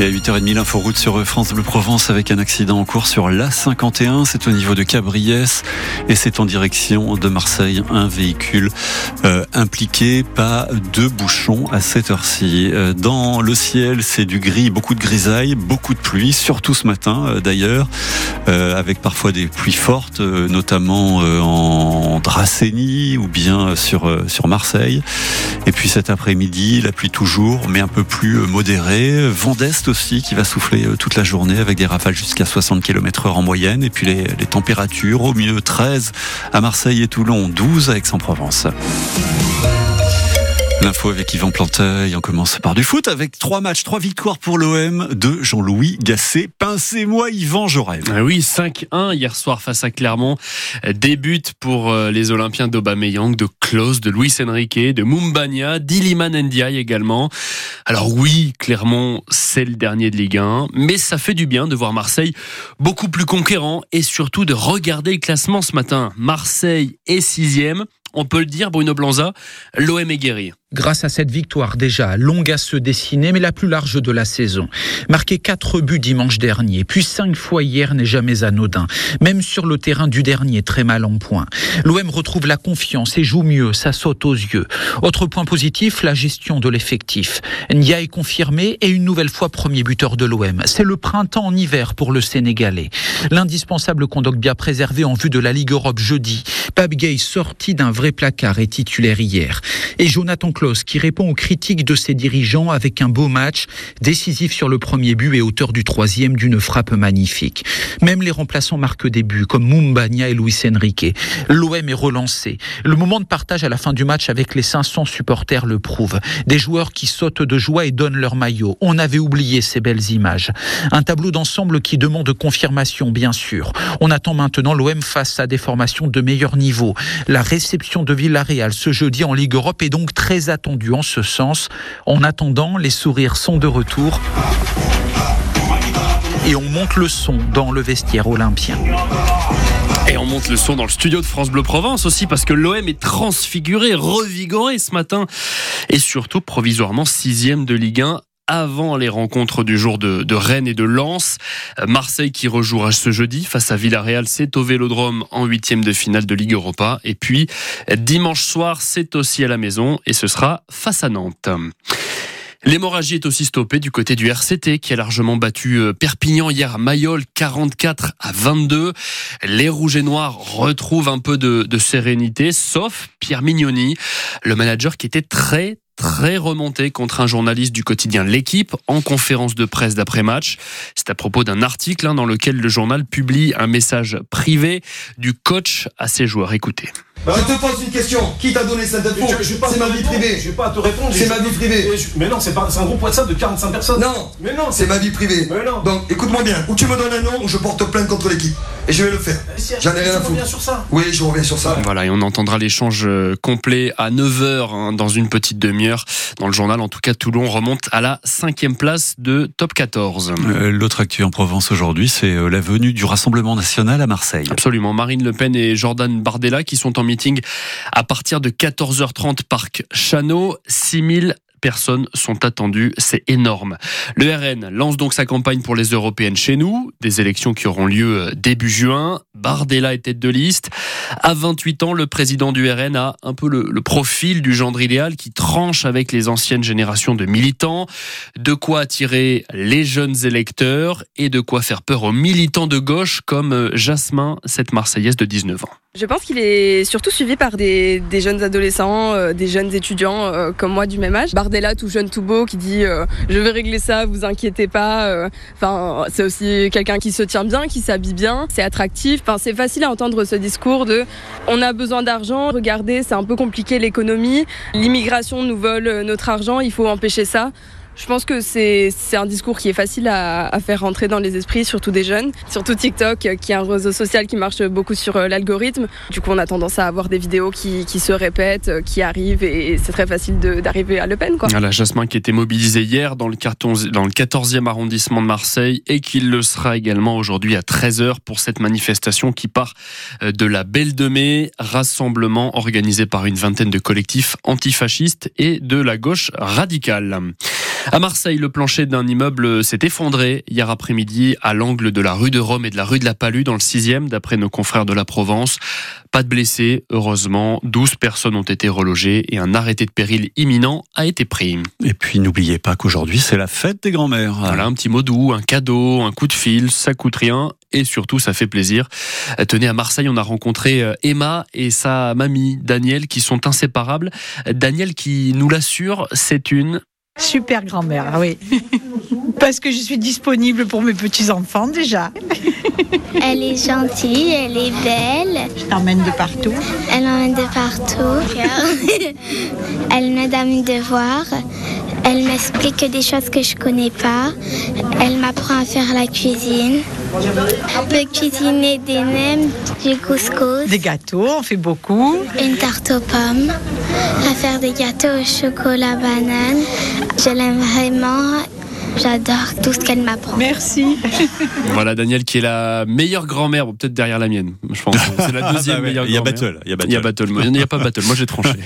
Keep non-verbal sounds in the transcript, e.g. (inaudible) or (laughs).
Et à 8h30, l'info-route sur France Bleu Provence avec un accident en cours sur l'A51. C'est au niveau de Cabriès et c'est en direction de Marseille. Un véhicule euh, impliqué, pas de bouchons à cette heure-ci. Euh, dans le ciel, c'est du gris, beaucoup de grisaille, beaucoup de pluie, surtout ce matin euh, d'ailleurs, avec parfois des pluies fortes, notamment en Dracénie ou bien sur, sur Marseille. Et puis cet après-midi, la pluie toujours, mais un peu plus modérée. Vent d'Est aussi qui va souffler euh, toute la journée avec des rafales jusqu'à 60 km heure en moyenne. Et puis les, températures, au mieux 13 à Marseille et Toulon, 12 à Aix-en-Provence. L'info avec Yvan Planteuil, on commence par du foot avec trois matchs, trois victoires pour l'OM de Jean-Louis Gasset. Pincez-moi Yvan, Jorel. Ah oui, 5-1 hier soir face à Clermont. Débute pour euh, les Olympiens d'Aubameyang, de Klaus, de Luis Enrique, de Mumbania, d'Iliman Ndiaye également. Alors oui, Clermont, c'est le dernier de Ligue 1, mais ça fait du bien de voir Marseille beaucoup plus conquérant et surtout de regarder le classement ce matin. Marseille est sixième on peut le dire, Bruno Blanza, l'OM est guéri. Grâce à cette victoire déjà longue à se dessiner, mais la plus large de la saison. Marqué quatre buts dimanche dernier, puis cinq fois hier n'est jamais anodin. Même sur le terrain du dernier, très mal en point. L'OM retrouve la confiance et joue mieux, ça saute aux yeux. Autre point positif, la gestion de l'effectif. Nia est confirmé et une nouvelle fois premier buteur de l'OM. C'est le printemps en hiver pour le Sénégalais. L'indispensable bien préservé en vue de la Ligue Europe jeudi. Pape Gay sorti d'un vrai placard et titulaire hier. Et Jonathan Qui répond aux critiques de ses dirigeants avec un beau match, décisif sur le premier but et auteur du troisième d'une frappe magnifique. Même les remplaçants marquent des buts comme Mumbania et Luis Enrique. L'OM est relancé. Le moment de partage à la fin du match avec les 500 supporters le prouve. Des joueurs qui sautent de joie et donnent leur maillot. On avait oublié ces belles images. Un tableau d'ensemble qui demande confirmation, bien sûr. On attend maintenant l'OM face à des formations de meilleur niveau. La réception de Villarreal ce jeudi en Ligue Europe est donc très attendue en ce sens. En attendant, les sourires sont de retour. Et on monte le son dans le vestiaire olympien. Et on monte le son dans le studio de France Bleu Provence aussi parce que l'OM est transfiguré, revigoré ce matin et surtout provisoirement sixième de Ligue 1 avant les rencontres du jour de, Rennes et de Lens. Marseille qui rejouera ce jeudi face à Villarreal, c'est au Vélodrome en huitième de finale de Ligue Europa. Et puis dimanche soir, c'est aussi à la maison et ce sera face à Nantes. L'hémorragie est aussi stoppée du côté du RCT qui a largement battu euh, Perpignan hier à Mayol 44 à 22. Les Rouges et Noirs retrouvent un peu de, sérénité, sauf Pierre Mignoni, le manager qui était très très remonté contre un journaliste du quotidien L'équipe en conférence de presse d'après-match. C'est à propos d'un article hein, dans lequel le journal publie un message privé du coach à ses joueurs. Écoutez. Bah, je te pose une question. Qui t'a donné cette info C'est ma vie privée. Je vais pas te répondre. C'est ma vie privée. Mais non, c'est un groupe WhatsApp de 45 personnes. Non. Mais non. C'est ma vie privée. Mais non. Donc écoute-moi bien. Ou tu me donnes un nom ou je porte plainte contre l'équipe. Et je vais le faire. J'en ai rien à foutre. sur ça. Oui, je reviens sur ça. Voilà, et on entendra l'échange euh, complet à 9h hein, dans une petite demi-heure. Dans le journal, en tout cas, Toulon remonte à la cinquième place de top 14. Euh, l'autre actu en Provence aujourd'hui, c'est euh, la venue du Rassemblement national à Marseille. Absolument. Marine Le Pen et Jordan Bardella qui sont en meeting à partir de 14h30 parc Chano. 6000 personnes sont attendues. C'est énorme. Le RN lance donc sa campagne pour les européennes chez nous, des élections qui auront lieu euh, début juin. Bardella est tête de liste. À 28 ans, le président du RN a un peu le, le profil du gendre idéal qui tranche avec les anciennes générations de militants. De quoi attirer les jeunes électeurs et de quoi faire peur aux militants de gauche comme euh, Jasmin, cette Marseillaise de 19 ans. Je pense qu'il est surtout suivi par des, jeunes adolescents, euh, des jeunes étudiants euh, comme moi du même âge. Bardella, tout jeune, tout beau, qui dit euh, je vais régler ça, vous inquiétez pas. C'est aussi quelqu'un qui se tient bien, qui s'habille bien, c'est attractif. C'est facile à entendre ce discours de on a besoin d'argent, regardez, c'est un peu compliqué l'économie, l'immigration nous vole notre argent, il faut empêcher ça. Je pense que c'est un discours qui est facile à, faire rentrer dans les esprits, surtout des jeunes. Surtout TikTok, euh, qui est un réseau social qui marche beaucoup sur euh, l'algorithme. Du coup, on a tendance à avoir des vidéos qui, se répètent, euh, qui arrivent, et c'est très facile d'arriver à Le Pen. Quoi. Voilà, Jasmin qui était mobilisé hier dans le, carton, dans le 14e arrondissement de Marseille et qui le sera également aujourd'hui à 13h pour cette manifestation qui part de la Belle de Mai, rassemblement organisé par une vingtaine de collectifs antifascistes et de la gauche radicale. À Marseille, le plancher d'un immeuble s'est effondré hier après-midi à l'angle de la rue de Rome et de la rue de la Palue dans le 6e, d'après nos confrères de la Provence. Pas de blessés, heureusement. 12 personnes ont été relogées et un arrêté de péril imminent a été pris. Et puis n'oubliez pas qu'aujourd'hui c'est la fête des grands-mères. Voilà, un petit mot doux, un cadeau, un coup de fil, ça coûte rien et surtout ça fait plaisir. Tenez, à Marseille, on a rencontré euh, Emma et sa mamie Danielle qui sont inséparables. Danielle qui nous l'assure, c'est une Super grand-mère, oui. (laughs) Parce que je suis disponible pour mes petits-enfants déjà. (laughs) Elle est gentille, elle est belle. Je t'emmène de partout. Elle emmène de partout. (laughs) elle me donne des devoirs. Elle m'explique des choses que je connais pas. Elle m'apprend à faire la cuisine. On peut cuisiner des nems, du couscous. Des gâteaux, on fait beaucoup. Une tarte aux pommes. À faire des gâteaux au chocolat banane. Je l'aime vraiment. J'adore tout ce qu'elle m'apprend. Merci. (laughs) Voilà Daniel qui est la meilleure grand-mère, bon, peut-être derrière la mienne, je pense. C'est la (laughs) deuxième Ah ouais, meilleure il y a grand-mère. battle, il y a Il y a battle. Il n'y a pas battle. Moi j'ai tranché. (laughs)